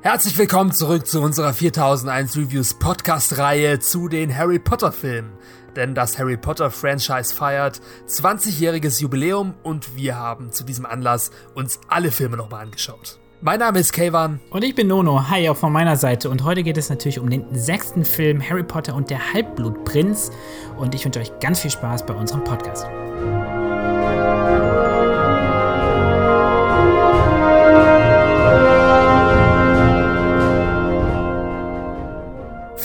Herzlich willkommen zurück zu unserer 4001 Reviews Podcast-Reihe zu den Harry Potter Filmen. Denn das Harry Potter Franchise feiert 20-jähriges Jubiläum und wir haben zu diesem Anlass uns alle Filme nochmal angeschaut. Mein Name ist Kayvan. Und ich bin Nono. Hi, auch von meiner Seite. Und heute geht es natürlich um den sechsten Film Harry Potter und der Halbblutprinz. Und ich wünsche euch ganz viel Spaß bei unserem Podcast.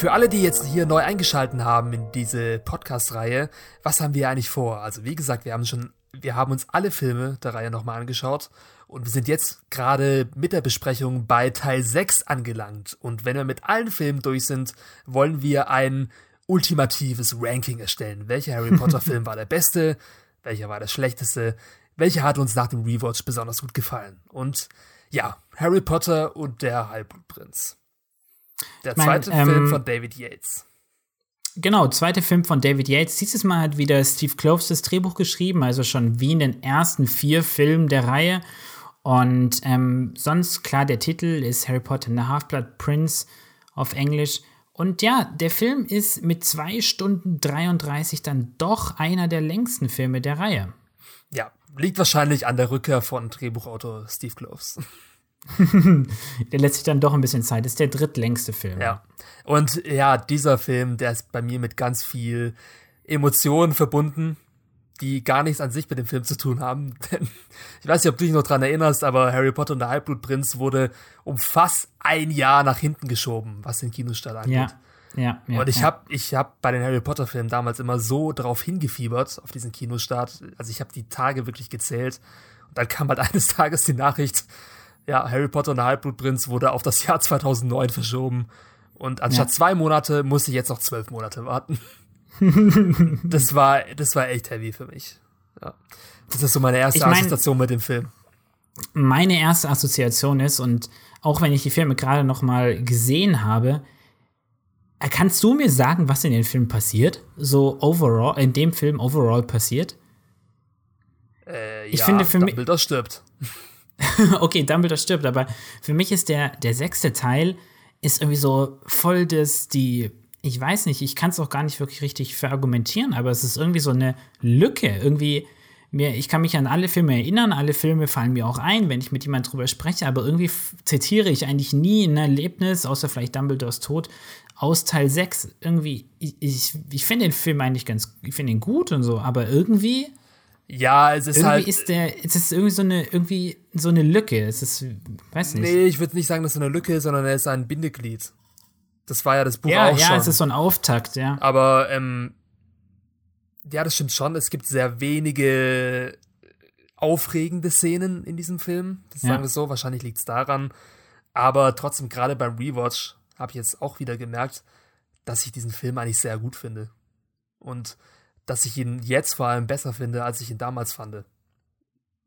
Für alle, die jetzt hier neu eingeschalten haben in diese Podcast-Reihe, was haben wir eigentlich vor? Also wie gesagt, wir haben schon, wir haben uns alle Filme der Reihe nochmal angeschaut und wir sind jetzt gerade mit der Besprechung bei Teil 6 angelangt. Und wenn wir mit allen Filmen durch sind, wollen wir ein ultimatives Ranking erstellen. Welcher Harry Potter-Film war der beste? Welcher war der schlechteste? Welcher hat uns nach dem Rewatch besonders gut gefallen? Und ja, Harry Potter und der Halbblutprinz. Der zweite mein, Film ähm, von David Yates. Genau, zweiter Film von David Yates. Dieses Mal hat wieder Steve Kloves das Drehbuch geschrieben, also schon wie in den ersten vier Filmen der Reihe. Und ähm, sonst, klar, der Titel ist Harry Potter and the Half-Blood Prince auf Englisch. Und ja, der Film ist mit zwei Stunden 33 dann doch einer der längsten Filme der Reihe. Ja, liegt wahrscheinlich an der Rückkehr von Drehbuchautor Steve Kloves. der lässt sich dann doch ein bisschen Zeit. Das ist der drittlängste Film. Ja. Und ja, dieser Film, der ist bei mir mit ganz viel Emotionen verbunden, die gar nichts an sich mit dem Film zu tun haben. Denn ich weiß nicht, ob du dich noch dran erinnerst, aber Harry Potter und der Halbblutprinz wurde um fast ein Jahr nach hinten geschoben, was den Kinostart angeht. Ja. Ja, ja, und ich ja. habe ich hab bei den Harry Potter Filmen damals immer so drauf hingefiebert auf diesen Kinostart. Also ich habe die Tage wirklich gezählt und dann kam halt eines Tages die Nachricht, ja, Harry Potter und der Halbblutprinz wurde auf das Jahr 2009 verschoben. Und anstatt ja. zwei Monate musste ich jetzt noch zwölf Monate warten. das war, das war echt heavy für mich. Ja. Das ist so meine erste ich mein, Assoziation mit dem Film. Meine erste Assoziation ist, und auch wenn ich die Filme gerade noch mal gesehen habe, äh, kannst du mir sagen, was in dem Film passiert? So overall, in dem Film overall passiert? Äh, ich ja, finde für mich. Dumbledore stirbt. okay, Dumbledore stirbt, aber für mich ist der, der sechste Teil ist irgendwie so voll das, die, ich weiß nicht, ich kann es auch gar nicht wirklich richtig verargumentieren, aber es ist irgendwie so eine Lücke, irgendwie, mir, ich kann mich an alle Filme erinnern, alle Filme fallen mir auch ein, wenn ich mit jemandem drüber spreche, aber irgendwie zitiere ich eigentlich nie ein Erlebnis, außer vielleicht Dumbledores Tod, aus Teil 6. Irgendwie, ich, ich, ich finde den Film eigentlich ganz, ich finde ihn gut und so, aber irgendwie ja, es ist irgendwie halt. Ist der, es ist irgendwie so eine, irgendwie so eine Lücke. Es ist, weiß nicht. Nee, ich würde nicht sagen, dass es eine Lücke ist, sondern er ist ein Bindeglied. Das war ja das Buch ja, auch ja, schon. Ja, es ist so ein Auftakt, ja. Aber, ähm, ja, das stimmt schon. Es gibt sehr wenige aufregende Szenen in diesem Film. Das ja. sagen wir so. Wahrscheinlich liegt es daran. Aber trotzdem, gerade beim Rewatch habe ich jetzt auch wieder gemerkt, dass ich diesen Film eigentlich sehr gut finde. Und dass ich ihn jetzt vor allem besser finde, als ich ihn damals fand.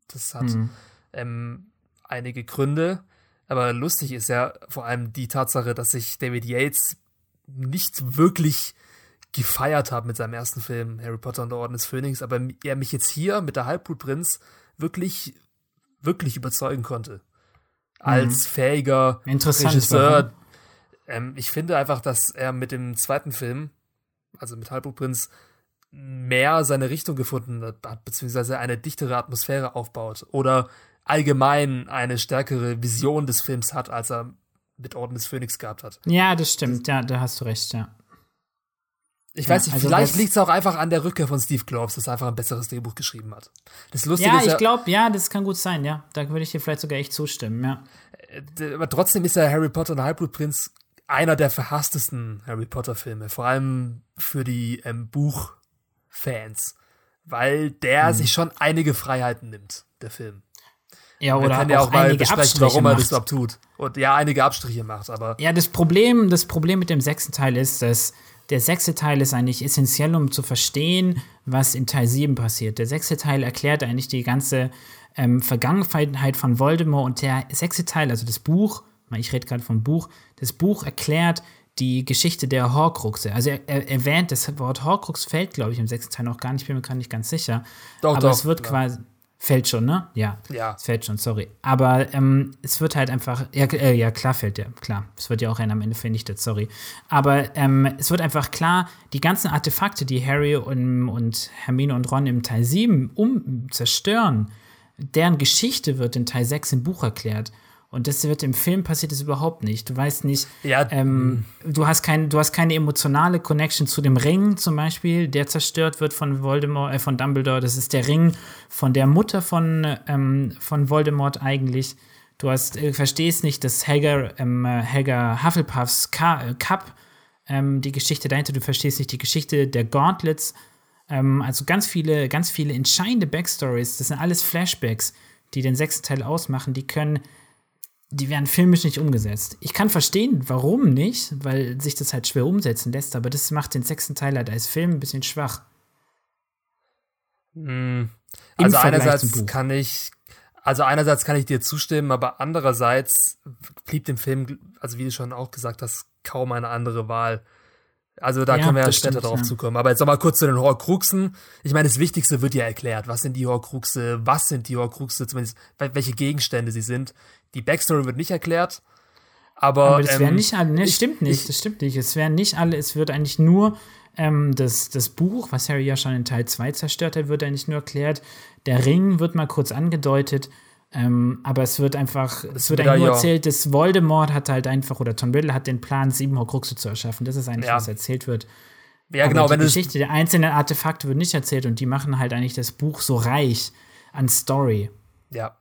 Das hat mhm. ähm, einige Gründe, aber lustig ist ja vor allem die Tatsache, dass ich David Yates nicht wirklich gefeiert habe mit seinem ersten Film Harry Potter und der Orden des Phönix, aber er mich jetzt hier mit der Halbblutprinz wirklich, wirklich überzeugen konnte. Als mhm. fähiger Regisseur. Ähm, ich finde einfach, dass er mit dem zweiten Film, also mit Halbblutprinz, mehr seine Richtung gefunden hat, beziehungsweise eine dichtere Atmosphäre aufbaut oder allgemein eine stärkere Vision des Films hat, als er mit Orden des Phönix gehabt hat. Ja, das stimmt, ja, da hast du recht, ja. Ich weiß nicht, also vielleicht liegt es auch einfach an der Rückkehr von Steve Kloves, dass er einfach ein besseres Drehbuch geschrieben hat. Das Lustige ja, ist, ich glaube, ja, das kann gut sein, ja. Da würde ich dir vielleicht sogar echt zustimmen, ja. Äh, aber trotzdem ist ja Harry Potter und der Halbblutprinz einer der verhasstesten Harry Potter-Filme, vor allem für die ähm, Buch- Fans, weil der mhm. sich schon einige Freiheiten nimmt, der Film. Ja, oder Wir können ja auch, auch mal besprechen, warum er das überhaupt tut. Und ja, einige Abstriche macht, aber. Ja, das Problem, das Problem mit dem sechsten Teil ist, dass der sechste Teil ist eigentlich essentiell, um zu verstehen, was in Teil 7 passiert. Der sechste Teil erklärt eigentlich die ganze ähm, Vergangenheit von Voldemort und der sechste Teil, also das Buch, ich rede gerade vom Buch, das Buch erklärt die Geschichte der Horcruxe. Also er, er erwähnt, das Wort Horcrux fällt, glaube ich, im sechsten Teil noch gar nicht, bin mir gar nicht ganz sicher. Doch, Aber doch, es wird ja. quasi. Fällt schon, ne? Ja. Ja. Es fällt schon, sorry. Aber ähm, es wird halt einfach, ja, äh, ja, klar fällt der, klar. Es wird ja auch am Ende vernichtet, sorry. Aber ähm, es wird einfach klar, die ganzen Artefakte, die Harry und, und Hermine und Ron im Teil 7 um zerstören, deren Geschichte wird in Teil 6 im Buch erklärt. Und das wird im Film passiert es überhaupt nicht. Du weißt nicht, Ja, ähm, du, hast kein, du hast keine emotionale Connection zu dem Ring zum Beispiel, der zerstört wird von Voldemort, äh, von Dumbledore. Das ist der Ring von der Mutter von, ähm, von Voldemort eigentlich. Du hast, äh, verstehst nicht, dass Helga, ähm, äh, Helga Hufflepuffs Ka äh, Cup, ähm, die Geschichte dahinter, du verstehst nicht die Geschichte der Gauntlets. Ähm, also ganz viele, ganz viele entscheidende Backstories, das sind alles Flashbacks, die den sechsten Teil ausmachen, die können die werden filmisch nicht umgesetzt. Ich kann verstehen, warum nicht, weil sich das halt schwer umsetzen lässt, aber das macht den sechsten Teil halt als Film ein bisschen schwach. Also Vergleich einerseits kann ich, also einerseits kann ich dir zustimmen, aber andererseits blieb dem Film, also wie du schon auch gesagt hast, kaum eine andere Wahl. Also da Ja, können wir ja später stimmt, drauf ja. zukommen. Aber jetzt noch mal kurz zu den Horcruxen. Ich meine, das Wichtigste wird ja erklärt. Was sind die Horcruxe? Was sind die Horcruxe? Zumindest wel- welche Gegenstände sie sind. Die Backstory wird nicht erklärt. Aber, Aber das ähm, wären nicht alle, ne, ich- stimmt nicht, ich- das stimmt nicht. Es wären nicht alle, es wird eigentlich nur ähm, das, das Buch, was Harry ja schon in Teil 2 zerstört hat, wird eigentlich nur erklärt. Der Ring wird mal kurz angedeutet, ähm, aber es wird einfach, es wird eigentlich nur ja- erzählt, dass Voldemort hat halt einfach, oder Tom Riddle hat den Plan, sieben Horcruxe zu erschaffen. Das ist eigentlich, Ja. was erzählt wird. ja, Aber genau, die Geschichte der einzelnen Artefakte wird nicht erzählt und die machen halt eigentlich das Buch so reich an Story. Ja,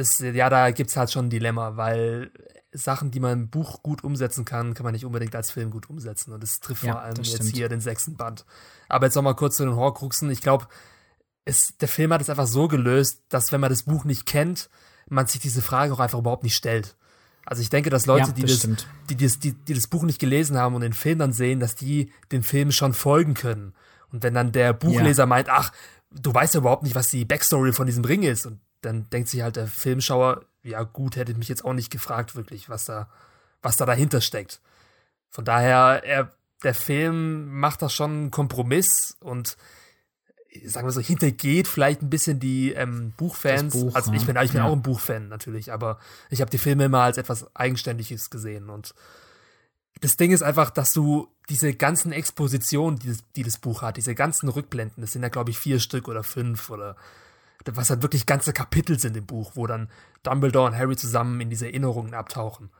das, ja, da gibt's halt schon ein Dilemma, weil Sachen, die man im Buch gut umsetzen kann, kann man nicht unbedingt als Film gut umsetzen. Und das trifft Ja, vor allem das jetzt stimmt. hier den sechsten Band. Aber jetzt noch mal kurz zu den Horcruxen. Ich glaube, es, der Film hat es einfach so gelöst, dass wenn man das Buch nicht kennt, man sich diese Frage auch einfach überhaupt nicht stellt. Also ich denke, dass Leute, Ja, die, das das, stimmt. die, das, die, die das Buch nicht gelesen haben und den Film dann sehen, dass die dem Film schon folgen können. Und wenn dann der Buchleser meint, ach, du weißt ja überhaupt nicht, was die Backstory von diesem Ring ist. Und dann denkt sich halt der Filmschauer, ja gut, hätte mich jetzt auch nicht gefragt, wirklich, was da, was da dahinter steckt. Von daher, er, der Film macht da schon einen Kompromiss und sagen wir so, hintergeht vielleicht ein bisschen die ähm, Buchfans. Buch, also ich ja. bin, ich bin Ja. auch ein Buchfan natürlich, aber ich habe die Filme immer als etwas Eigenständiges gesehen. Und das Ding ist einfach, dass du diese ganzen Expositionen, die das, die das Buch hat, diese ganzen Rückblenden, das sind ja, glaube ich, vier Stück oder fünf oder was halt wirklich ganze Kapitel sind im Buch, wo dann Dumbledore und Harry zusammen in diese Erinnerungen abtauchen.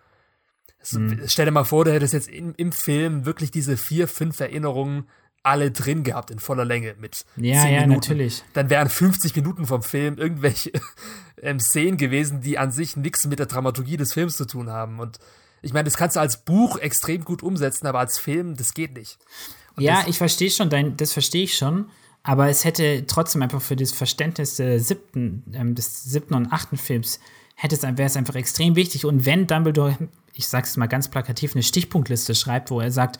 Es- Mhm. Stell dir mal vor, du hättest jetzt im, im Film wirklich diese vier, fünf Erinnerungen alle drin gehabt in voller Länge mit Ja, 10 ja, Minuten. natürlich. Dann wären 50 Minuten vom Film irgendwelche ähm, Szenen gewesen, die an sich nichts mit der Dramaturgie des Films zu tun haben. Und ich meine, das kannst du als Buch extrem gut umsetzen, aber als Film, das geht nicht. Und Ja, ich verstehe schon, dein, das verstehe ich schon. Aber es hätte trotzdem einfach für das Verständnis des siebten, ähm, des siebten und achten Films hätte es, wäre es einfach extrem wichtig. Und wenn Dumbledore, ich sag's mal ganz plakativ, eine Stichpunktliste schreibt, wo er sagt,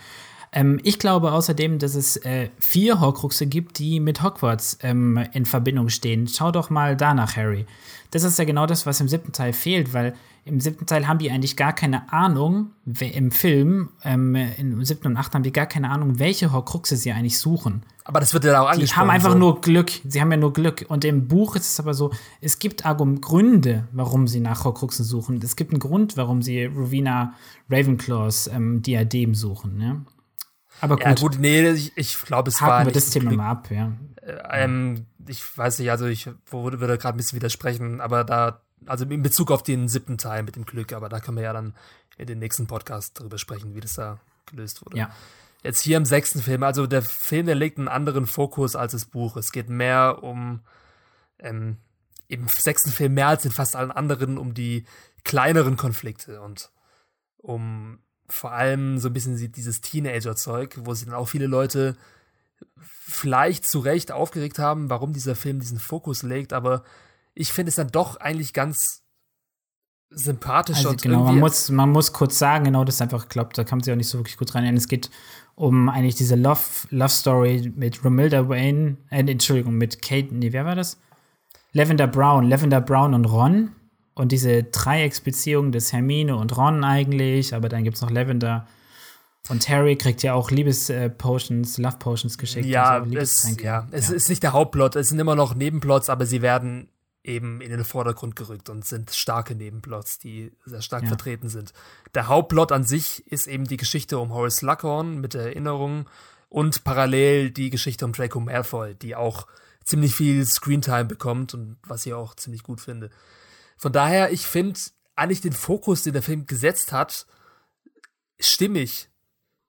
ähm, ich glaube außerdem, dass es äh, vier Horcruxe gibt, die mit Hogwarts ähm, in Verbindung stehen. Schau doch mal danach, Harry. Das ist ja genau das, was im siebten Teil fehlt, weil im siebten Teil haben die eigentlich gar keine Ahnung, im Film, ähm, im siebten und achten haben die gar keine Ahnung, welche Horcruxe sie eigentlich suchen. aber das wird ja auch Die angesprochen. haben einfach so. nur Glück. Sie haben ja nur Glück. Und im Buch ist es aber so, es gibt Argum Gründe, warum sie nach Horcruxen suchen. Es gibt einen Grund, warum sie Rowena Ravenclaws ähm, Diadem suchen. Ne? Aber gut, Ja, gut, nee, ich, ich glaube, es war haken wir nicht das Thema mal ab, ja. Ähm, ich weiß nicht, also ich würde, würde gerade ein bisschen widersprechen, aber da, also in Bezug auf den siebten Teil mit dem Glück, aber da können wir ja dann in den nächsten Podcast drüber sprechen, wie das da gelöst wurde. Ja. Jetzt hier im sechsten Film, also der Film, der legt einen anderen Fokus als das Buch. Es geht mehr um, ähm, im sechsten Film mehr als in fast allen anderen, um die kleineren Konflikte und um vor allem so ein bisschen die- dieses Teenager-Zeug, wo sich dann auch viele Leute vielleicht zu Recht aufgeregt haben, warum dieser Film diesen Fokus legt, aber ich finde es dann doch eigentlich ganz sympathisch Also und genau, man muss, man muss kurz sagen, genau das ist einfach, glaubt, da kann man sich auch nicht so wirklich gut rein. Es geht um eigentlich diese Love, Love Story mit Romilda Wayne, äh, Entschuldigung, mit Kate, nee, wer war das? Lavender Brown, Lavender Brown und Ron. Und diese Dreiecksbeziehung des Hermine und Ron eigentlich, aber dann gibt es noch Lavender. Und Harry kriegt ja auch Liebes-Potions, Love-Potions geschickt. Ja, so, es, ja, es ist nicht der Hauptplot, es sind immer noch Nebenplots, aber sie werden eben in den Vordergrund gerückt und sind starke Nebenplots, die sehr stark ja. vertreten sind. Der Hauptplot an sich ist eben die Geschichte um Horace Slughorn mit der Erinnerung und parallel die Geschichte um Draco Malfoy, die auch ziemlich viel Screentime bekommt und was ich auch ziemlich gut finde. Von daher, ich finde eigentlich den Fokus, den der Film gesetzt hat, stimmig.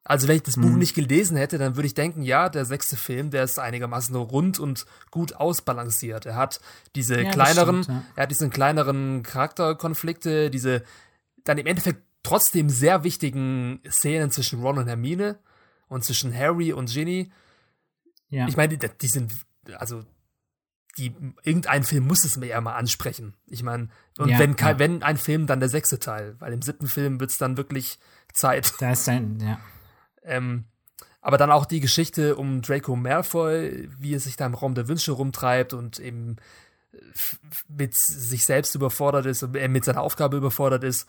Also wenn ich das Buch mhm. nicht gelesen hätte, dann würde ich denken, ja, der sechste Film, der ist einigermaßen rund und gut ausbalanciert. Er hat diese ja, kleineren, stimmt, ja. er hat diese kleineren Charakterkonflikte, diese dann im Endeffekt trotzdem sehr wichtigen Szenen zwischen Ron und Hermine und zwischen Harry und Ginny. Ja. Ich meine, die, die sind, also die, irgendein Film muss es mir ja mal ansprechen. Ich meine, und ja, wenn, ja. wenn ein Film, dann der sechste Teil, weil im siebten Film wird es dann wirklich Zeit. Da ist ein, ja. Ähm, aber dann auch die Geschichte um Draco Malfoy, wie er sich da im Raum der Wünsche rumtreibt und eben mit sich selbst überfordert ist und er mit seiner Aufgabe überfordert ist.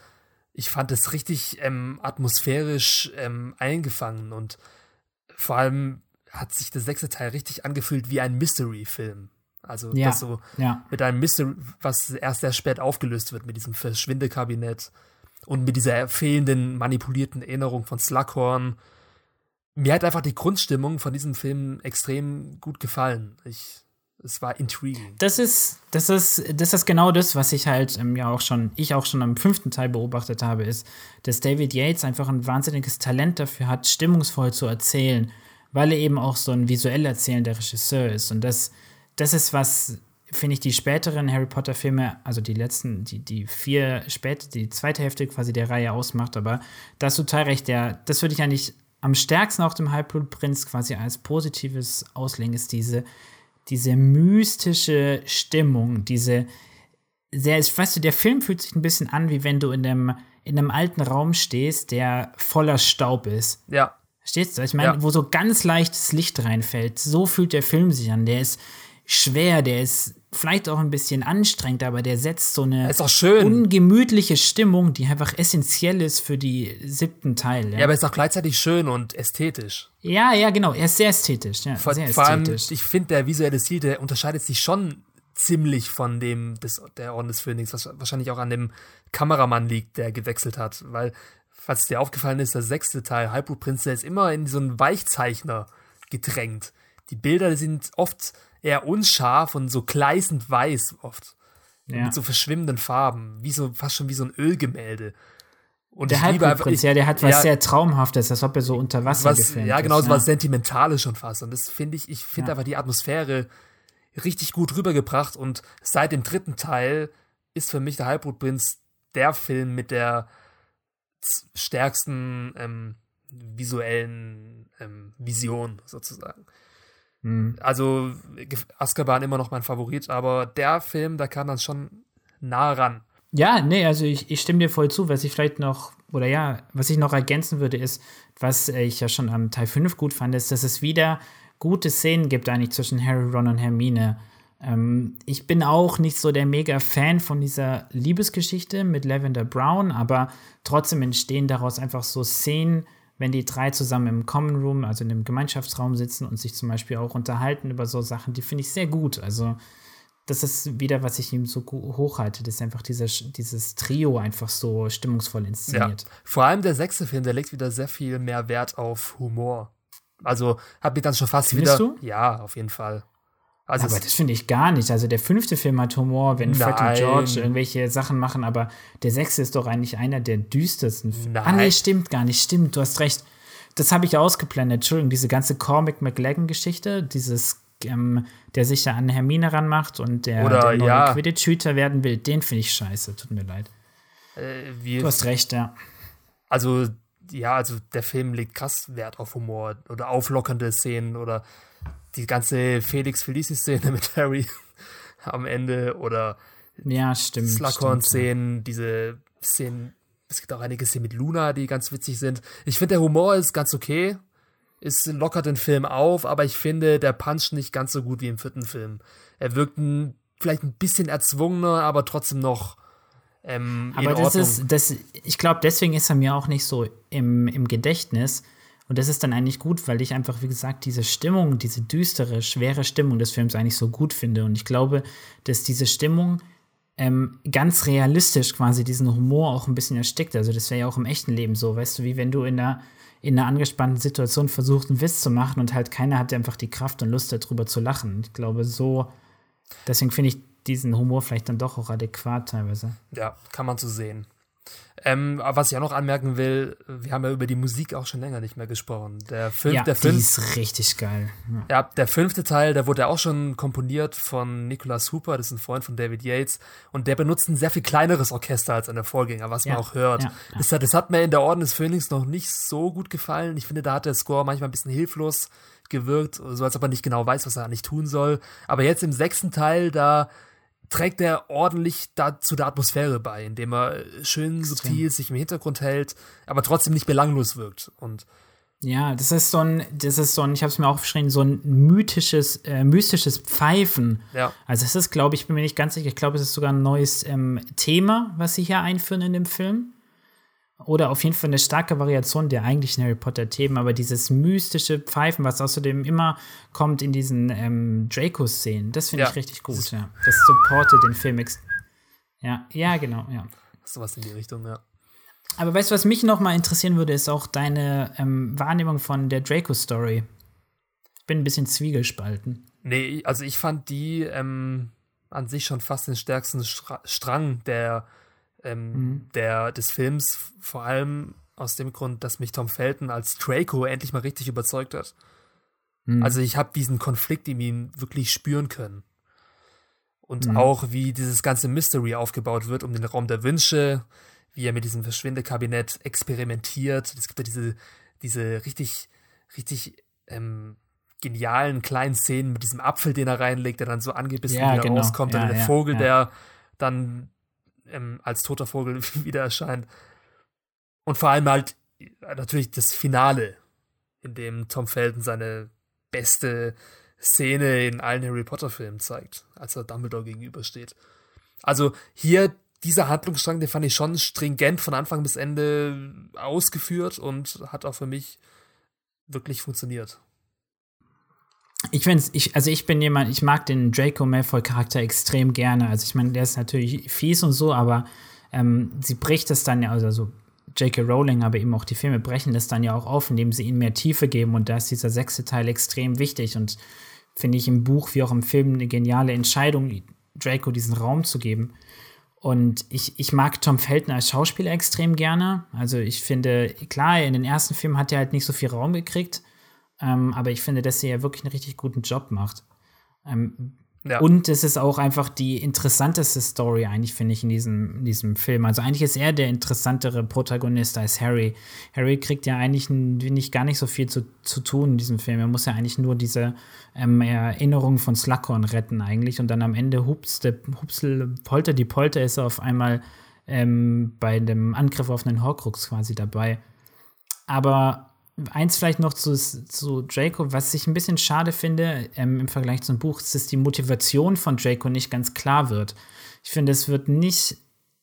Ich fand es richtig ähm, atmosphärisch ähm, eingefangen und vor allem hat sich der sechste Teil richtig angefühlt wie ein Mystery-Film. Also ja, das so ja. mit einem Mystery, was erst sehr spät aufgelöst wird mit diesem Verschwindekabinett und mit dieser fehlenden manipulierten Erinnerung von Slughorn mir hat einfach die Grundstimmung von diesem Film extrem gut gefallen. Ich, es war intriguing. Das ist, das ist, das ist genau das, was ich halt ähm, ja auch schon, ich auch schon am fünften Teil beobachtet habe, ist, dass David Yates einfach ein wahnsinniges Talent dafür hat, stimmungsvoll zu erzählen, weil er eben auch so ein visuell erzählender Regisseur ist. Und das, das ist was, finde ich, die späteren Harry Potter-Filme, also die letzten, die, die vier später, die zweite Hälfte quasi der Reihe ausmacht, aber da hast du total recht, der, das würde ich eigentlich am stärksten auch dem Halbblutprinz quasi als positives auslegen, ist diese, diese mystische Stimmung, diese sehr, weißt du, der Film fühlt sich ein bisschen an, wie wenn du in einem, in einem alten Raum stehst, der voller Staub ist. Ja. Verstehst du? Ich meine, ja. wo so ganz leichtes Licht reinfällt. So fühlt der Film sich an. Der ist schwer, der ist vielleicht auch ein bisschen anstrengend, aber der setzt so eine ungemütliche Stimmung, die einfach essentiell ist für die siebten Teil. Ja, ja aber ist auch gleichzeitig schön und ästhetisch. Ja, ja, genau. Er ist sehr ästhetisch. Ja, vor, sehr vor allem, ich finde, der visuelle Stil, der unterscheidet sich schon ziemlich von dem des, der Orden des Phönix, was wahrscheinlich auch an dem Kameramann liegt, der gewechselt hat. Weil, falls dir aufgefallen ist, der sechste Teil, Halbblutprinz, der ist immer in so einen Weichzeichner gedrängt. Die Bilder sind oft eher unscharf und so gleißend weiß oft. Ja. Mit so verschwimmenden Farben, wie so, fast schon wie so ein Ölgemälde. Und der Halbblutprinz, ja, der hat was ja, sehr Traumhaftes, als ob er so unter Wasser was, gefilmt Ja, genau, so ja. was Sentimentales schon fast. Und das finde ich, ich finde ja. einfach die Atmosphäre richtig gut rübergebracht. Und seit dem dritten Teil ist für mich der Halbblutprinz der Film mit der stärksten ähm, visuellen ähm, Vision sozusagen. Mhm. Also Azkaban immer noch mein Favorit, aber der Film, da kam dann schon nah ran. Ja, nee, also ich, ich stimme dir voll zu, was ich vielleicht noch, oder ja, was ich noch ergänzen würde, ist, was ich ja schon am Teil 5 gut fand, ist, dass es wieder gute Szenen gibt eigentlich zwischen Harry, Ron und Hermine. Ähm, ich bin auch nicht so der mega Fan von dieser Liebesgeschichte mit Lavender Brown, aber trotzdem entstehen daraus einfach so Szenen, wenn die drei zusammen im Common Room, also in dem Gemeinschaftsraum sitzen und sich zum Beispiel auch unterhalten über so Sachen, die finde ich sehr gut. Also das ist wieder, was ich ihm so hochhalte, dass einfach dieser, dieses Trio einfach so stimmungsvoll inszeniert. Ja. Vor allem der sechste Film, der legt wieder sehr viel mehr Wert auf Humor. Also hat mich dann schon fast Findest wieder. Du? Ja, auf jeden Fall. Also aber das finde ich gar nicht. Also der fünfte Film hat Humor, wenn Fred und George irgendwelche Sachen machen, aber der sechste ist doch eigentlich einer der düstersten. Nein. Ah, nee, stimmt gar nicht. Stimmt, du hast recht. Das habe ich ausgeblendet. Entschuldigung, diese ganze Cormac McLaggen-Geschichte, dieses, ähm, der sich da an Hermine ranmacht und der, Oder, der ja. Quidditch-Hüter werden will, den finde ich scheiße. Tut mir leid. Äh, du hast recht, ja. Also, ja, also der Film legt krass Wert auf Humor oder auflockernde Szenen oder die ganze Felix Felicis-Szene mit Harry am Ende oder ja, stimmt. Slughorn-Szenen, diese Szenen, es gibt auch einige Szenen mit Luna, die ganz witzig sind. Ich finde, der Humor ist ganz okay. Es lockert den Film auf, aber ich finde, der puncht nicht ganz so gut wie im vierten Film. Er wirkt ein, vielleicht ein bisschen erzwungener, aber trotzdem noch. Ähm, aber das ist, das, ich glaube, deswegen ist er mir auch nicht so im, im Gedächtnis, Und das ist dann eigentlich gut, weil ich einfach, wie gesagt, diese Stimmung, diese düstere, schwere Stimmung des Films eigentlich so gut finde. Und ich glaube, dass diese Stimmung ähm, ganz realistisch quasi diesen Humor auch ein bisschen erstickt. Also das wäre ja auch im echten Leben so, weißt du, wie wenn du in einer, in einer angespannten Situation versuchst, einen Witz zu machen und halt keiner hat einfach die Kraft und Lust darüber zu lachen. Ich glaube, so, deswegen finde ich diesen Humor vielleicht dann doch auch adäquat teilweise. Ja, kann man so sehen. Ähm, was ich auch noch anmerken will, wir haben ja über die Musik auch schon länger nicht mehr gesprochen. Der Film, ja, der Film, die ist richtig geil. Ja. ja. der fünfte Teil, der wurde auch schon komponiert von Nicholas Hooper, das ist ein Freund von David Yates, und der benutzt ein sehr viel kleineres Orchester als seine Vorgänger, was ja, man auch hört. Ja, das, das, hat mir in der Orden des Phönix noch nicht so gut gefallen. Ich finde, da hat der Score manchmal ein bisschen hilflos gewirkt, so als ob er nicht genau weiß, was er eigentlich tun soll. Aber jetzt im sechsten Teil, da trägt er ordentlich da, zu der Atmosphäre bei, indem er schön Extrem. subtil sich im Hintergrund hält, aber trotzdem nicht belanglos wirkt. Und ja, das ist so ein, das ist so ein, ich habe es mir auch aufgeschrieben, so ein mythisches, äh, mystisches Pfeifen. Ja. Also es ist, glaube ich, bin mir nicht ganz sicher, ich glaube, es ist sogar ein neues ähm, Thema, was sie hier einführen in dem Film oder auf jeden Fall eine starke Variation der eigentlichen Harry Potter-Themen, aber dieses mystische Pfeifen, was außerdem immer kommt in diesen ähm, Draco-Szenen, das finde ja. ich richtig gut. Ja. Das supportet den Film. Ja, ja, genau, ja. Sowas in die Richtung, ja. Aber weißt du, was mich noch mal interessieren würde, ist auch deine ähm, Wahrnehmung von der Draco-Story. Ich bin ein bisschen zwiegespalten. Nee, also ich fand die ähm, an sich schon fast den stärksten Stra Strang der ähm, mhm. der, des Films, vor allem aus dem Grund, dass mich Tom Felton als Draco endlich mal richtig überzeugt hat. Mhm. Also ich habe diesen Konflikt in ihm wirklich spüren können. Und mhm. auch wie dieses ganze Mystery aufgebaut wird um den Raum der Wünsche, wie er mit diesem Verschwindekabinett experimentiert. Es gibt ja diese, diese richtig, richtig ähm, genialen kleinen Szenen mit diesem Apfel, den er reinlegt, der dann so angebissen ja, wieder genau. rauskommt, ja, dann der ja, Vogel, der dann ähm, als toter Vogel wieder erscheint. Und vor allem halt äh, natürlich das Finale, in dem Tom Felton seine beste Szene in allen Harry Potter-Filmen zeigt, als er Dumbledore gegenübersteht. Also hier dieser Handlungsstrang, den fand ich schon stringent von Anfang bis Ende ausgeführt und hat auch für mich wirklich funktioniert. Ich finde ich, also ich bin jemand, ich mag den Draco Malfoy-Charakter extrem gerne. Also ich meine, der ist natürlich fies und so, aber ähm, sie bricht es dann ja, also so J.K. Rowling, aber eben auch die Filme brechen das dann ja auch auf, indem sie ihnen mehr Tiefe geben und da ist dieser sechste Teil extrem wichtig und finde ich im Buch wie auch im Film eine geniale Entscheidung, Draco diesen Raum zu geben. Und ich, ich mag Tom Felton als Schauspieler extrem gerne. Also ich finde, klar, in den ersten Filmen hat er halt nicht so viel Raum gekriegt, ähm, aber ich finde, dass sie ja wirklich einen richtig guten Job macht. Ähm, ja. Und es ist auch einfach die interessanteste Story, eigentlich, finde ich, in diesem, in diesem Film. Also eigentlich ist er der interessantere Protagonist als Harry. Harry kriegt ja eigentlich nicht, gar nicht so viel zu, zu tun in diesem Film. Er muss ja eigentlich nur diese ähm, Erinnerung von Slughorn retten, eigentlich. Und dann am Ende hupste, hupsel, polter die Polter ist er auf einmal ähm, bei dem Angriff auf einen Horcrux quasi dabei. Aber eins vielleicht noch zu, zu Draco, was ich ein bisschen schade finde ähm, im Vergleich zum Buch, ist, dass die Motivation von Draco nicht ganz klar wird. Ich finde, es wird nicht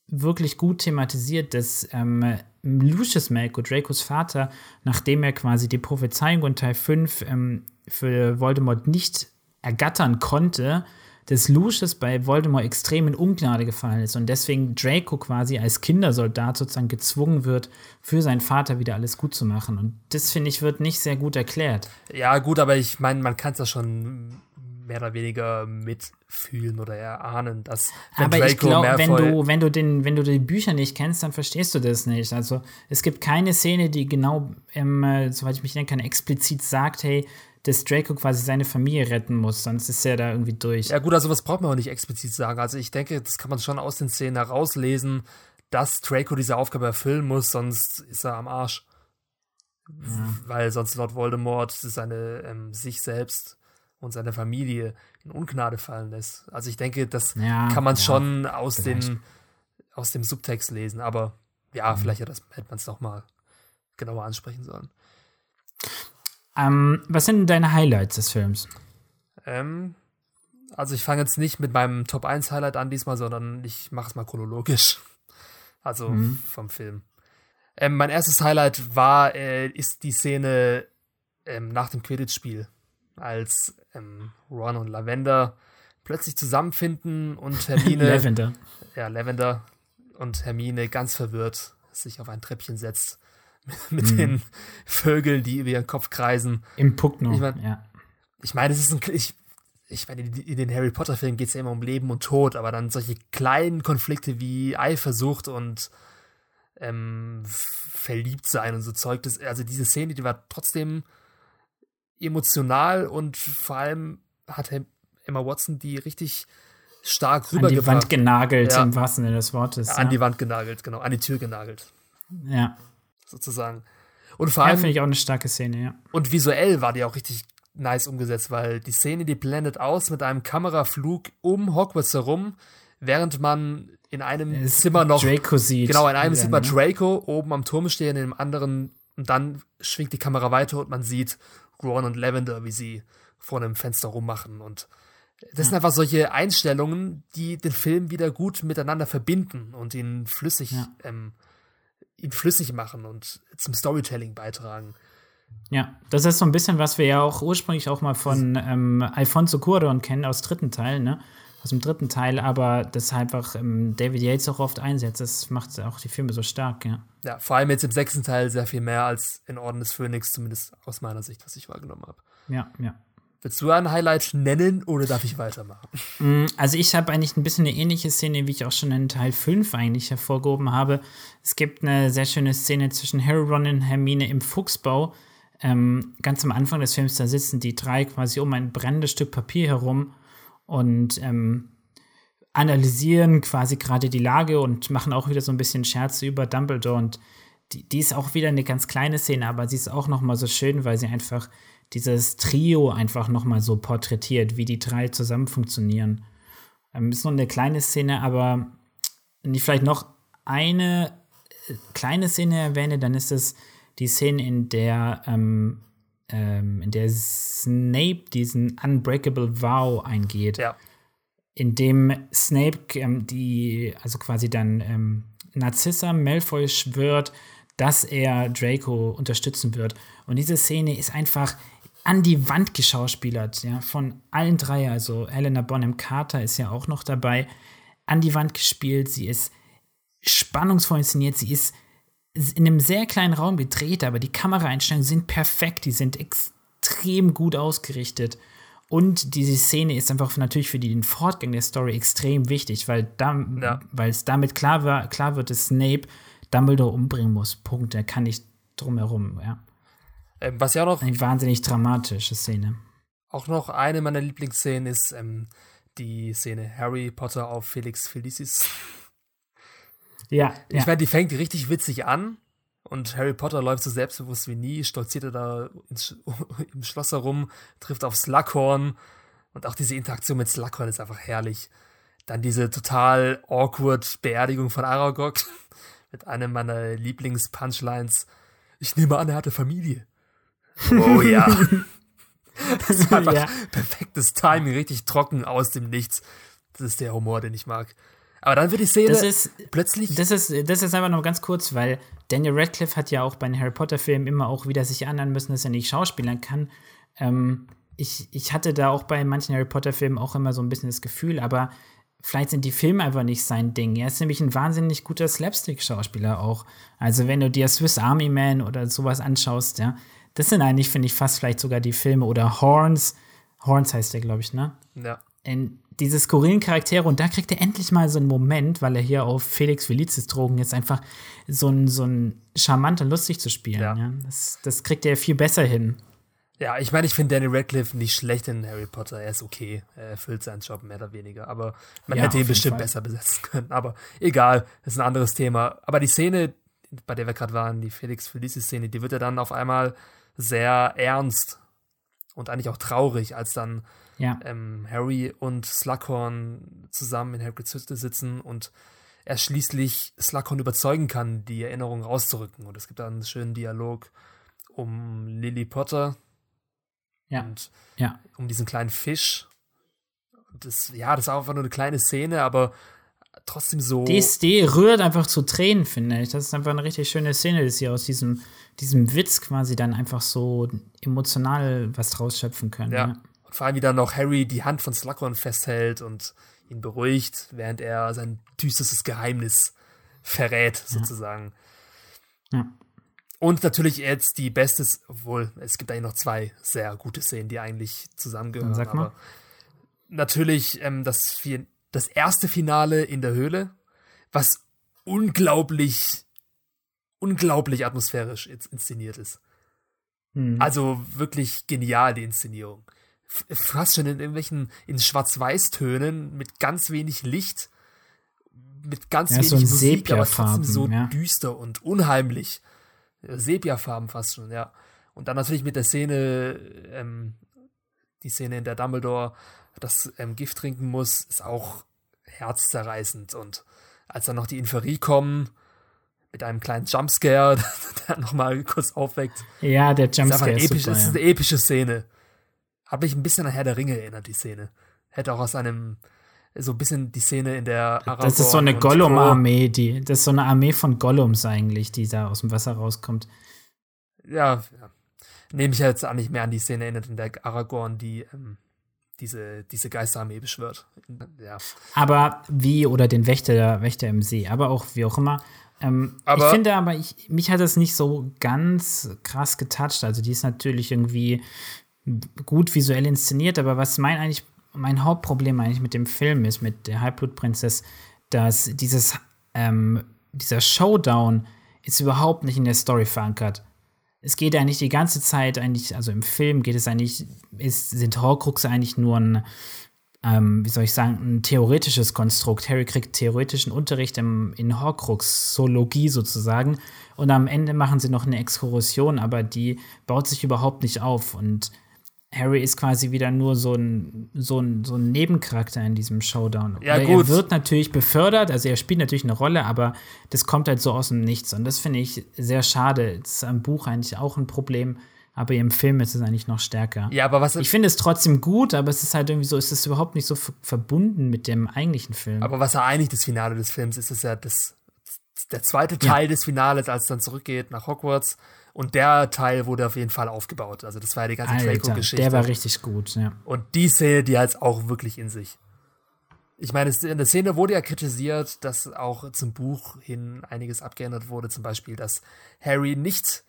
wirklich gut thematisiert, dass ähm, Lucius Malfoy, Dracos Vater, nachdem er quasi die Prophezeiung in Teil 5 ähm, für Voldemort nicht ergattern konnte, dass Lucius bei Voldemort extrem in Ungnade gefallen ist und deswegen Draco quasi als Kindersoldat sozusagen gezwungen wird, für seinen Vater wieder alles gut zu machen. Und das, finde ich, wird nicht sehr gut erklärt. Ja, gut, aber ich meine, man kann es ja schon mehr oder weniger mitfühlen oder erahnen, dass wenn Aber Draco ich glaube, wenn du, wenn du den, wenn du die Bücher nicht kennst, dann verstehst du das nicht. Also es gibt keine Szene, die genau, ähm, soweit ich mich denken kann, explizit sagt, hey, dass Draco quasi seine Familie retten muss, sonst ist er da irgendwie durch. Ja, gut, also was braucht man auch nicht explizit sagen. Also ich denke, das kann man schon aus den Szenen herauslesen, dass Draco diese Aufgabe erfüllen muss, sonst ist er am Arsch. Ja. Weil sonst Lord Voldemort seine ähm, sich selbst und seine Familie in Ungnade fallen lässt. Also ich denke, das ja, kann man ja, schon aus, den, aus dem Subtext lesen, aber ja, mhm. vielleicht hätte man es noch mal genauer ansprechen sollen. Ähm, was sind deine Highlights des Films? Ähm, also ich fange jetzt nicht mit meinem Top 1 Highlight an diesmal, sondern ich mache es mal chronologisch. Also mhm. vom Film. Ähm, mein erstes Highlight war, äh, ist die Szene ähm, nach dem Quidditch-Spiel, als ähm, Ron und Lavender plötzlich zusammenfinden und Hermine. Lavender. Ja, Lavender und Hermine ganz verwirrt sich auf ein Treppchen setzt mit Mhm. den Vögeln, die über ihren Kopf kreisen. Im Puckno. Ich mein- ja. Ich meine, es ist ein. Ich, ich meine, in den Harry Potter-Filmen geht es ja immer um Leben und Tod, aber dann solche kleinen Konflikte wie Eifersucht und ähm, verliebt sein und so Zeug, das, also diese Szene, die war trotzdem emotional und vor allem hat Emma Watson die richtig stark An die Wand rübergebracht. genagelt, Ja. im wahrsten Sinne des Wortes. Ja, an die Wand genagelt, genau, an die Tür genagelt, Ja, sozusagen. Und vor ja allem, finde ich auch eine starke Szene, ja. Und visuell war die auch richtig nice umgesetzt, weil die Szene, die blendet aus mit einem Kameraflug um Hogwarts herum, während man in einem Es Zimmer noch, Draco sieht. genau, in einem Zimmer ne? Draco oben am Turm stehen, in dem anderen, und dann schwingt die Kamera weiter und man sieht Ron und Lavender, wie sie vor einem Fenster rummachen und das sind einfach solche Einstellungen, die den Film wieder gut miteinander verbinden und ihn flüssig, Ja. ähm, ihn flüssig machen und zum Storytelling beitragen. Ja, das ist so ein bisschen, was wir ja auch ursprünglich auch mal von ähm, Alfonso Cuarón kennen aus dritten Teil, ne? Aus dem dritten Teil, aber das einfach ähm, David Yates auch oft einsetzt. Das macht auch die Filme so stark, ja. Ja, vor allem jetzt im sechsten Teil sehr viel mehr als in Orden des Phönix, zumindest aus meiner Sicht, was ich wahrgenommen habe. Ja, ja. Willst du ein Highlight nennen oder darf ich weitermachen? Mm, Also ich habe eigentlich ein bisschen eine ähnliche Szene, wie ich auch schon in Teil 5 eigentlich hervorgehoben habe. Es gibt eine sehr schöne Szene zwischen Harry, Ron und Hermine im Fuchsbau. Ähm, ganz am Anfang des Films, da sitzen die drei quasi um ein brennendes Stück Papier herum und ähm, analysieren quasi gerade die Lage und machen auch wieder so ein bisschen Scherze über Dumbledore und die, die ist auch wieder eine ganz kleine Szene, aber sie ist auch noch mal so schön, weil sie einfach dieses Trio einfach noch mal so porträtiert, wie die drei zusammen funktionieren. Ähm, ist nur eine kleine Szene, aber wenn ich vielleicht noch eine äh, kleine Szene erwähne, dann ist es die Szene, in der ähm, ähm, in der Snape diesen Unbreakable Vow eingeht Ja, in dem Snape ähm, die, also quasi dann ähm, Narcissa Malfoy schwört, dass er Draco unterstützen wird. Und diese Szene ist einfach an die Wand geschauspielert, ja, von allen drei. Also Helena Bonham Carter ist ja auch noch dabei, an die Wand gespielt. Sie ist spannungsvoll inszeniert. Sie ist in einem sehr kleinen Raum gedreht, aber die Kameraeinstellungen sind perfekt. Die sind extrem gut ausgerichtet. Und diese Szene ist einfach natürlich für den Fortgang der Story extrem wichtig, weil da, Ja. weil es damit klar, war, klar wird, dass Snape Dumbledore umbringen muss. Punkt. Er kann nicht drumherum. Ja. Ähm, was ja auch noch, Eine wahnsinnig dramatische Szene. auch noch eine meiner Lieblingsszenen ist ähm, die Szene Harry Potter auf Felix Felicis. Ja, Ich ja. meine, die fängt richtig witzig an und Harry Potter läuft so selbstbewusst wie nie, stolziert er da ins, im Schloss herum, trifft auf Slughorn und auch diese Interaktion mit Slughorn ist einfach herrlich. Dann diese total awkward Beerdigung von Aragog mit einem meiner Lieblings-Punchlines. Ich nehme an, er hatte Familie. Oh ja. Das ist einfach Ja. perfektes Timing, richtig trocken aus dem Nichts. Das ist der Humor, den ich mag. Aber dann wird die Szene Das ist, plötzlich Das ist, das ist einfach noch ganz kurz, weil Daniel Radcliffe hat ja auch bei den Harry Potter-Filmen immer auch wieder sich anhören müssen, dass er nicht schauspielern kann. Ähm, ich, ich hatte da auch bei manchen Harry Potter-Filmen auch immer so ein bisschen das Gefühl, aber vielleicht sind die Filme einfach nicht sein Ding. Er ist nämlich ein wahnsinnig guter Slapstick-Schauspieler auch. Also wenn du dir Swiss Army Man oder sowas anschaust, ja, das sind eigentlich, finde ich, fast vielleicht sogar die Filme oder Horns. Horns heißt der, glaube ich, ne? Ja, in diese skurrilen Charaktere und da kriegt er endlich mal so einen Moment, weil er hier auf Felix Felicis Drogen jetzt einfach so ein, so ein charmant und lustig zu spielen. Ja. Ja. Das, das kriegt er viel besser hin. ja ich meine, ich finde Daniel Radcliffe nicht schlecht in Harry Potter. Er ist okay. Er erfüllt seinen Job mehr oder weniger. Aber man Ja, hätte ihn bestimmt Fall. besser besetzen können. Aber egal, das ist ein anderes Thema. Aber die Szene, bei der wir gerade waren, die Felix Felicis-Szene, die wird ja dann auf einmal sehr ernst und eigentlich auch traurig, als dann Ja, ähm, Harry und Slughorn zusammen in Hagrids Hütte sitzen und er schließlich Slughorn überzeugen kann, die Erinnerung rauszurücken. Und es gibt da einen schönen Dialog um Lily Potter ja, und ja. um diesen kleinen Fisch. Und das, ja, das ist einfach nur eine kleine Szene, aber trotzdem so. Die rührt einfach zu Tränen, finde ich. Das ist einfach eine richtig schöne Szene, dass sie aus diesem, diesem Witz quasi dann einfach so emotional was draus schöpfen können. Ja. ja. Und vor allem, wie dann noch Harry die Hand von Slughorn festhält und ihn beruhigt, während er sein düsterstes Geheimnis verrät, sozusagen. Ja. Und natürlich jetzt die beste, obwohl es gibt eigentlich noch zwei sehr gute Szenen, die eigentlich zusammengehören. Sag mal. Aber natürlich ähm, das, das erste Finale in der Höhle, was unglaublich, unglaublich atmosphärisch inszeniert ist. Hm. Also wirklich genial, die Inszenierung. Fast schon in irgendwelchen, in Schwarz-Weiß-Tönen mit ganz wenig Licht, mit ganz ja, wenig so Musik, aber trotzdem so ja. düster und unheimlich. Sepia-Farben fast schon, ja. Und dann natürlich mit der Szene, ähm, die Szene, in der Dumbledore das ähm, Gift trinken muss, ist auch herzzerreißend. Und als dann noch die Inferie kommen, mit einem kleinen Jumpscare, der nochmal kurz aufweckt. Ja, der Jumpscare ist, ist, episch, super, ist ja. eine epische Szene. Hat mich ein bisschen an Herr der Ringe erinnert, die Szene. Hätte auch aus einem, so ein bisschen die Szene in der Aragorn Das ist so eine Gollum-Armee, die, das ist so eine Armee von Gollums eigentlich, die da aus dem Wasser rauskommt. Ja, ja. Nehme ich jetzt auch nicht mehr an die Szene erinnert, in der Aragorn die ähm, diese, diese Geisterarmee beschwört. Ja. Aber wie, oder den Wächter, Wächter im See, aber auch wie auch immer. Ähm, ich finde aber, ich, mich hat das nicht so ganz krass getoucht. Also die ist natürlich irgendwie gut visuell inszeniert, aber was mein eigentlich, mein Hauptproblem eigentlich mit dem Film ist, mit der Halbblutprinzess, dass dieses, ähm, dieser Showdown ist überhaupt nicht in der Story verankert. Es geht eigentlich die ganze Zeit eigentlich, also im Film geht es eigentlich, ist, sind Horcruxe eigentlich nur ein, ähm, wie soll ich sagen, ein theoretisches Konstrukt. Harry kriegt theoretischen Unterricht im, in Horcruxologie sozusagen. Und am Ende machen sie noch eine Exkursion, aber die baut sich überhaupt nicht auf. Und Harry ist quasi wieder nur so ein, so ein, so ein Nebencharakter in diesem Showdown. Ja, Oder gut. Er wird natürlich befördert, also er spielt natürlich eine Rolle, aber das kommt halt so aus dem Nichts. Und das finde ich sehr schade. Das ist am Buch eigentlich auch ein Problem, aber im Film ist es eigentlich noch stärker. ja, aber was, Ich finde es trotzdem gut, aber es ist halt irgendwie so, es ist überhaupt nicht so verbunden mit dem eigentlichen Film. aber was ja eigentlich das Finale des Films ist, ist ja das, der zweite Teil des Finales, als es dann zurückgeht nach Hogwarts. Und der Teil wurde auf jeden Fall aufgebaut. Also das war ja die ganze Draco-Geschichte. der war richtig gut, ja. Und die Szene, die hat auch wirklich in sich. Ich meine, es- in der Szene wurde ja kritisiert, dass auch zum Buch hin einiges abgeändert wurde. Zum Beispiel, dass Harry nicht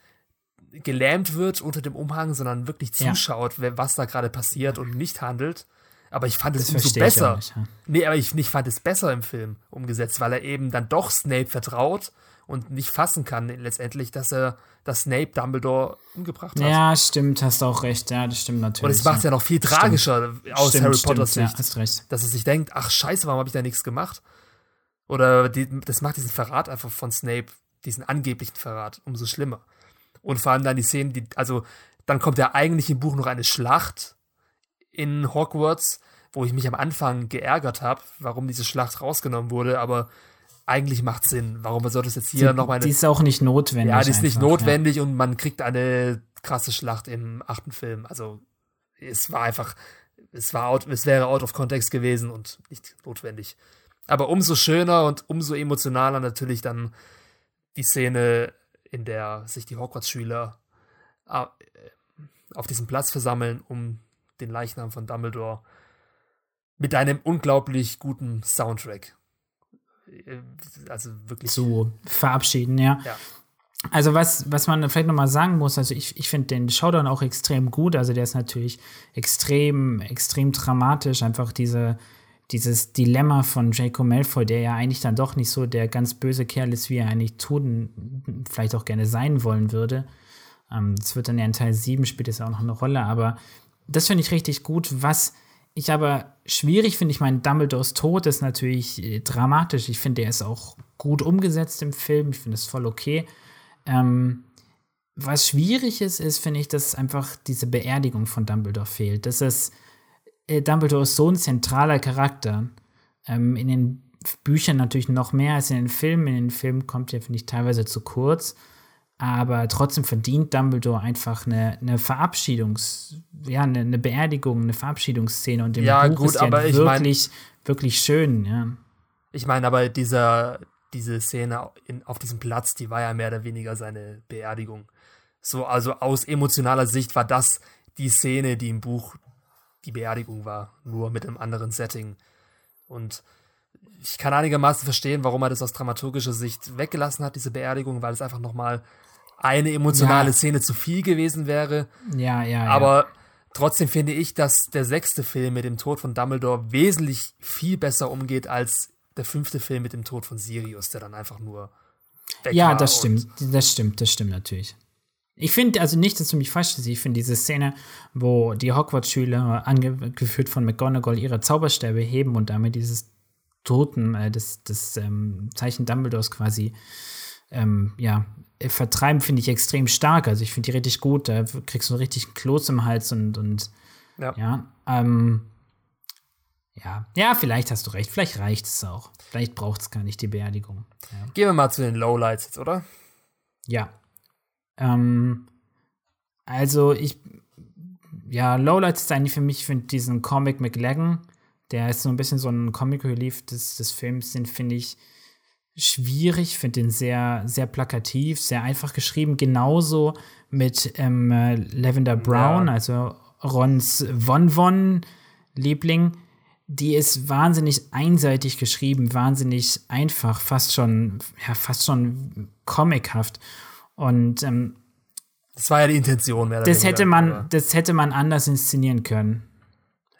gelähmt wird unter dem Umhang, sondern wirklich Ja. zuschaut, wer- was da gerade passiert und nicht handelt. Aber ich fand es Das umso verstehe ich besser. nicht, ja. Nee, aber ich, ich fand es besser im Film umgesetzt, weil er eben dann doch Snape vertraut und nicht fassen kann letztendlich, dass er, dass Snape Dumbledore umgebracht hat. Ja, stimmt, hast auch recht, ja, das stimmt natürlich. und es macht es ja noch viel tragischer aus Stimmt, Harry stimmt, Potters ja, Sicht hast recht. dass er sich denkt, ach scheiße, warum habe ich da nichts gemacht? Oder die, das macht diesen Verrat einfach von Snape, diesen angeblichen Verrat, umso schlimmer. Und vor allem dann die Szenen, die, also dann kommt ja eigentlich im Buch noch eine Schlacht in Hogwarts, wo ich mich am Anfang geärgert habe, warum diese Schlacht rausgenommen wurde, aber eigentlich macht Sinn. Warum sollte es jetzt hier Die, noch mal eine die ist auch nicht notwendig. ja, die ist nicht einfach, notwendig und man kriegt eine krasse Schlacht im achten Film. Also es war einfach, es war out, es wäre out of context gewesen und nicht notwendig. Aber umso schöner und umso emotionaler natürlich dann die Szene, in der sich die Hogwarts-Schüler äh, auf diesem Platz versammeln, um den Leichnam von Dumbledore mit einem unglaublich guten Soundtrack. Äh, Also wirklich. Zu verabschieden, ja. Ja. Also was, was man vielleicht nochmal sagen muss, also ich, ich finde den Showdown auch extrem gut. Also der ist natürlich extrem, extrem dramatisch. Einfach diese, dieses Dilemma von Draco Malfoy, der ja eigentlich dann doch nicht so der ganz böse Kerl ist, wie er eigentlich tun, vielleicht auch gerne sein wollen würde. Ähm, das wird dann ja in Teil 7 spielt es ja auch noch eine Rolle, aber das finde ich richtig gut. Was ich aber schwierig finde, ich meine, Dumbledores Tod ist natürlich äh, dramatisch. Ich finde, der ist auch gut umgesetzt im Film. Ich finde es voll okay. Ähm, was schwierig ist, ist, finde ich, dass einfach diese Beerdigung von Dumbledore fehlt. Das ist, äh, Dumbledore ist so ein zentraler Charakter. Ähm, in den Büchern natürlich noch mehr als in den Filmen. In den Filmen kommt er, finde ich, teilweise zu kurz. Aber trotzdem verdient Dumbledore einfach eine, eine Verabschiedungs-, ja, eine, eine Beerdigung, eine Verabschiedungsszene. Und im Ja, Buch gut, ist die aber halt ich mein- wirklich, wirklich schön, ja. Ich meine, aber dieser, diese Szene in, auf diesem Platz, die war ja mehr oder weniger seine Beerdigung. So, also aus emotionaler Sicht war das die Szene, die im Buch die Beerdigung war, nur mit einem anderen Setting. Und ich kann einigermaßen verstehen, warum er das aus dramaturgischer Sicht weggelassen hat, diese Beerdigung, weil es einfach nochmal eine emotionale ja. Szene zu viel gewesen wäre. Ja, ja, ja. Aber trotzdem finde ich, dass der sechste Film mit dem Tod von Dumbledore wesentlich viel besser umgeht als der fünfte Film mit dem Tod von Sirius, der dann einfach nur weg Ja, das stimmt. Das stimmt, das stimmt natürlich. Ich finde, also nicht, dass du mich falsch siehst, ich finde diese Szene, wo die Hogwarts-Schüler, angeführt von McGonagall, ihre Zauberstäbe heben und damit dieses Toten, äh, das, das ähm, Zeichen Dumbledores quasi, ähm, ja, vertreiben, finde ich extrem stark. Also ich finde die richtig gut. Da kriegst du einen richtigen Kloß im Hals und, und ja. Ja, ähm, ja. ja, vielleicht hast du recht. Vielleicht reicht es auch. Vielleicht braucht es gar nicht die Beerdigung. Ja. Gehen wir mal zu den Lowlights jetzt, oder? Ja. Ähm, also ich, ja, Lowlights ist eigentlich für mich, für diesen Comic McLagan, der ist so ein bisschen so ein Comic Relief des, des Films, den finde ich schwierig, finde den sehr, sehr plakativ, sehr einfach geschrieben. Genauso mit ähm, Lavender Brown, ja. also Rons Von Von Liebling. Die ist wahnsinnig einseitig geschrieben, wahnsinnig einfach, fast schon, ja, fast schon comichaft. Und ähm, das war ja die Intention mehr. Das hätte man, oder? das hätte man anders inszenieren können.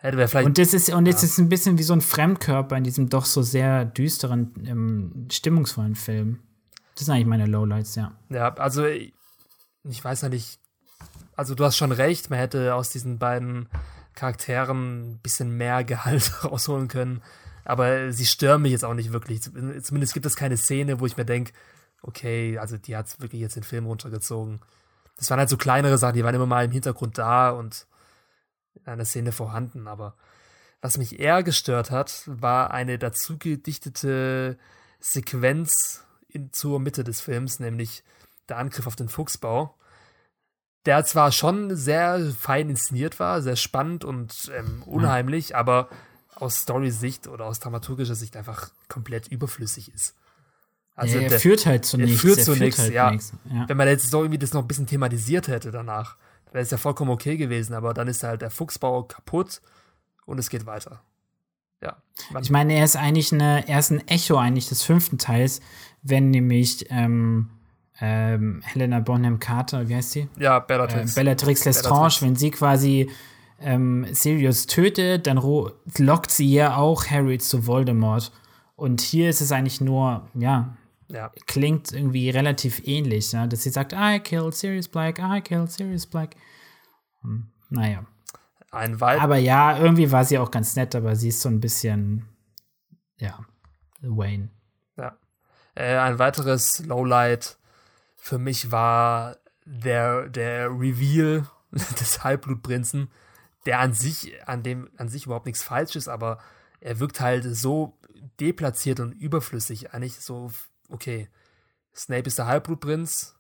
Und das ist und jetzt ja. ist ein bisschen wie so ein Fremdkörper in diesem doch so sehr düsteren, ähm, stimmungsvollen Film. Das sind eigentlich meine Lowlights, ja. Ja, also ich weiß nicht. Also du hast schon recht, man hätte aus diesen beiden Charakteren ein bisschen mehr Gehalt rausholen können. Aber sie stören mich jetzt auch nicht wirklich. Zumindest gibt es keine Szene, wo ich mir denke, okay, also die hat wirklich jetzt den Film runtergezogen. Das waren halt so kleinere Sachen, die waren immer mal im Hintergrund da und einer Szene vorhanden, aber was mich eher gestört hat, war eine dazu gedichtete Sequenz in, zur Mitte des Films, nämlich der Angriff auf den Fuchsbau, der zwar schon sehr fein inszeniert war, sehr spannend und ähm, unheimlich, ja. aber aus Story-Sicht oder aus dramaturgischer Sicht einfach komplett überflüssig ist. Also ja, er der, führt halt zu nichts. Führt zu nichts, halt ja. ja. Wenn man jetzt so irgendwie das noch ein bisschen thematisiert hätte danach, wäre es ja vollkommen okay gewesen, aber dann ist halt der Fuchsbau kaputt und es geht weiter. Ja. Ich meine, er ist eigentlich eine, er ist ein Echo eigentlich des fünften Teils, wenn nämlich ähm, ähm, Helena Bonham Carter, wie heißt sie? Ja, Bellatrix. Äh, Bellatrix Lestrange, wenn sie quasi ähm, Sirius tötet, dann lockt sie ja auch Harry zu Voldemort. Und hier ist es eigentlich nur, ja, ja. Klingt irgendwie relativ ähnlich, ja? dass sie sagt, I killed Sirius Black, I killed Sirius Black. Hm, naja. Ein Weit aber ja, irgendwie war sie auch ganz nett, aber sie ist so ein bisschen, ja, Wayne. Ja. Äh, ein weiteres Lowlight für mich war der, der Reveal des Halbblutprinzen, der an sich, an dem an sich überhaupt nichts falsch ist, aber er wirkt halt so deplatziert und überflüssig. Eigentlich so okay, Snape ist der Halbblutprinz.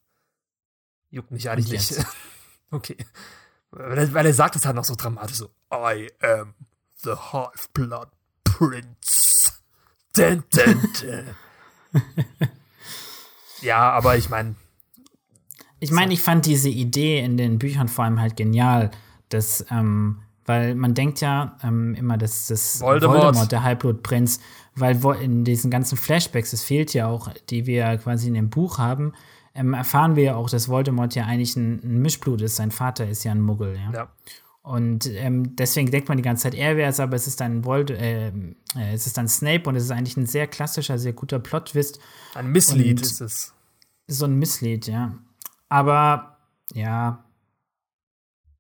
Juckt mich eigentlich nicht. okay. Weil er, weil er sagt es halt noch so dramatisch so, I am the Half-Blood Prince. Dun, dun, dun. ja, aber ich meine. Ich meine, ich fand diese Idee in den Büchern vor allem halt genial, dass, ähm, weil man denkt ja ähm, immer, dass das Voldemort. Voldemort der Halbblutprinz weil in diesen ganzen Flashbacks, es fehlt ja auch, die wir quasi in dem Buch haben, ähm, erfahren wir ja auch, dass Voldemort ja eigentlich ein, ein, Mischblut ist. Sein Vater ist ja ein Muggel, ja. ja. Und ähm, deswegen denkt man die ganze Zeit, er wäre es, aber es ist dann Vold äh, äh, es ist dann Snape und es ist eigentlich ein sehr klassischer, sehr guter Plot-Twist. Ein Misslied ist es. So ein Misslied, ja. Aber ja,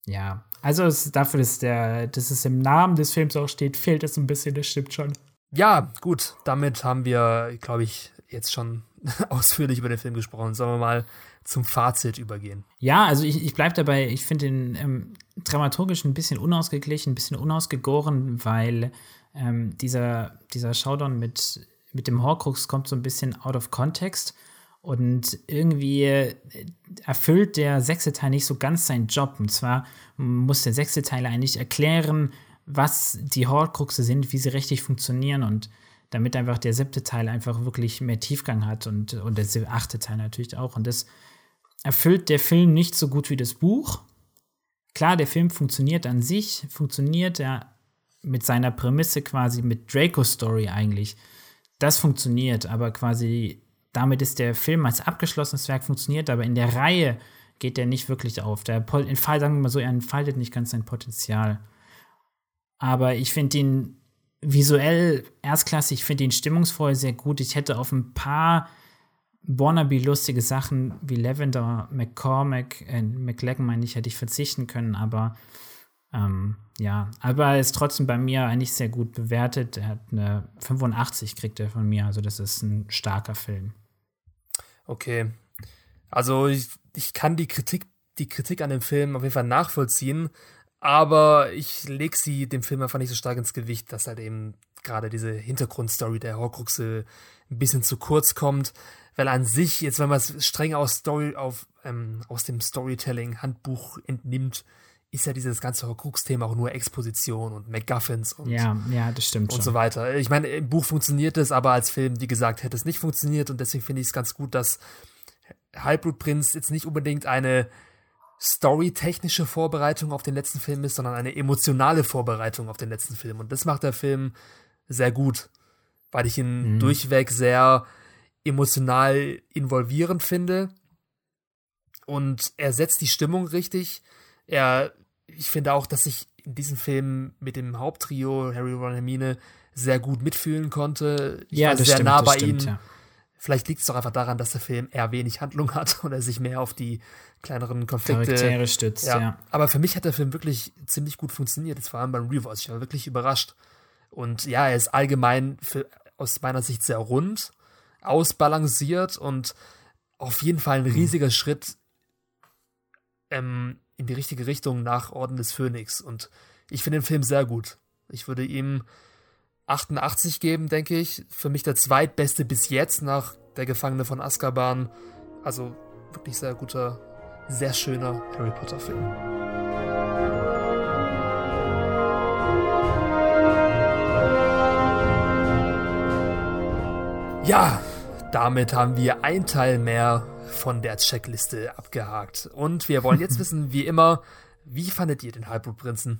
ja. Also es, dafür, dass, der, dass es im Namen des Films auch steht, fehlt es ein bisschen, das stimmt schon. Ja, gut, damit haben wir, glaube ich, jetzt schon ausführlich über den Film gesprochen. Sollen wir mal zum Fazit übergehen? Ja, also ich, ich bleibe dabei, ich finde den ähm, dramaturgisch ein bisschen unausgeglichen, ein bisschen unausgegoren, weil ähm, dieser, dieser Showdown mit, mit dem Horcrux kommt so ein bisschen out of context. Und irgendwie äh, erfüllt der sechste Teil nicht so ganz seinen Job. Und zwar muss der sechste Teil eigentlich erklären, was die Horcruxe sind, wie sie richtig funktionieren und damit einfach der siebte Teil einfach wirklich mehr Tiefgang hat und, und der achte Teil natürlich auch. Und das erfüllt der Film nicht so gut wie das Buch. Klar, der Film funktioniert an sich, funktioniert er mit seiner Prämisse quasi, mit Dracos Story eigentlich. Das funktioniert, aber quasi damit ist der Film als abgeschlossenes Werk funktioniert, aber in der Reihe geht der nicht wirklich auf. Der Entfall, sagen wir mal so, er entfaltet nicht ganz sein Potenzial. Aber ich finde ihn visuell erstklassig, ich finde ihn stimmungsvoll sehr gut. Ich hätte auf ein paar Bornaby-lustige Sachen wie Lavender, McCormack, äh, McLaggen, meine ich, hätte ich verzichten können, aber ähm, ja, aber er ist trotzdem bei mir eigentlich sehr gut bewertet. Er hat eine 85 kriegt er von mir, also das ist ein starker Film. Okay. Also ich, ich kann die Kritik, die Kritik an dem Film auf jeden Fall nachvollziehen, aber ich lege sie dem Film einfach nicht so stark ins Gewicht, dass halt eben gerade diese Hintergrundstory der Horcruxe ein bisschen zu kurz kommt, weil an sich, jetzt wenn man es streng aus Story, auf, ähm, aus dem Storytelling-Handbuch entnimmt, ist ja dieses ganze Horcrux-Thema auch nur Exposition und MacGuffins und, ja, ja, das stimmt und schon. so weiter. Ich meine, im Buch funktioniert es, aber als Film, wie gesagt, hätte es nicht funktioniert und deswegen finde ich es ganz gut, dass Halbblutprinz jetzt nicht unbedingt eine storytechnische Vorbereitung auf den letzten Film ist, sondern eine emotionale Vorbereitung auf den letzten Film. Und das macht der Film sehr gut, weil ich ihn mhm. durchweg sehr emotional involvierend finde. Und er setzt die Stimmung richtig. Er, ich finde auch, dass ich in diesem Film mit dem Haupttrio Harry, Ron, Hermine sehr gut mitfühlen konnte. Ich ja, war sehr stimmt, nah bei stimmt, ihnen. Ja. Vielleicht liegt es doch einfach daran, dass der Film eher wenig Handlung hat oder sich mehr auf die kleineren Konflikte Charaktere stützt. Ja. ja. Aber für mich hat der Film wirklich ziemlich gut funktioniert, vor allem beim Rewatch. Ich war wirklich überrascht. Und ja, er ist allgemein für, aus meiner Sicht sehr rund, ausbalanciert und auf jeden Fall ein riesiger mhm. Schritt ähm, in die richtige Richtung nach Orden des Phönix. Und ich finde den Film sehr gut. Ich würde ihm 88 geben, denke ich. Für mich der zweitbeste bis jetzt nach Der Gefangene von Azkaban. Also wirklich sehr guter, sehr schöner Harry Potter Film. Ja, damit haben wir ein Teil mehr von der Checkliste abgehakt. Und wir wollen jetzt wissen, wie immer, wie fandet ihr den Halbblutprinzen?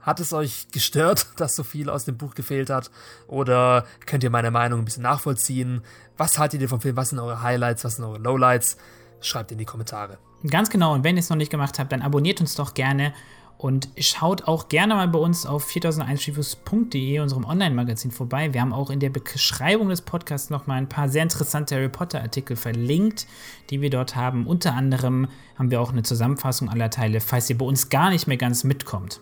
Hat es euch gestört, dass so viel aus dem Buch gefehlt hat? Oder könnt ihr meine Meinung ein bisschen nachvollziehen? Was haltet ihr vom Film? Was sind eure Highlights? Was sind eure Lowlights? Schreibt in die Kommentare. Ganz genau. Und wenn ihr es noch nicht gemacht habt, dann abonniert uns doch gerne und schaut auch gerne mal bei uns auf 4001reviews.de, unserem Online-Magazin, vorbei. Wir haben auch in der Beschreibung des Podcasts noch mal ein paar sehr interessante Harry Potter-Artikel verlinkt, die wir dort haben. Unter anderem haben wir auch eine Zusammenfassung aller Teile, falls ihr bei uns gar nicht mehr ganz mitkommt.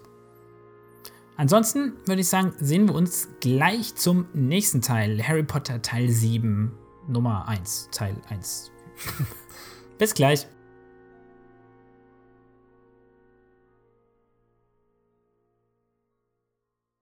Ansonsten würde ich sagen, sehen wir uns gleich zum nächsten Teil. Harry Potter Teil 7, Nummer 1, Teil 1. Bis gleich.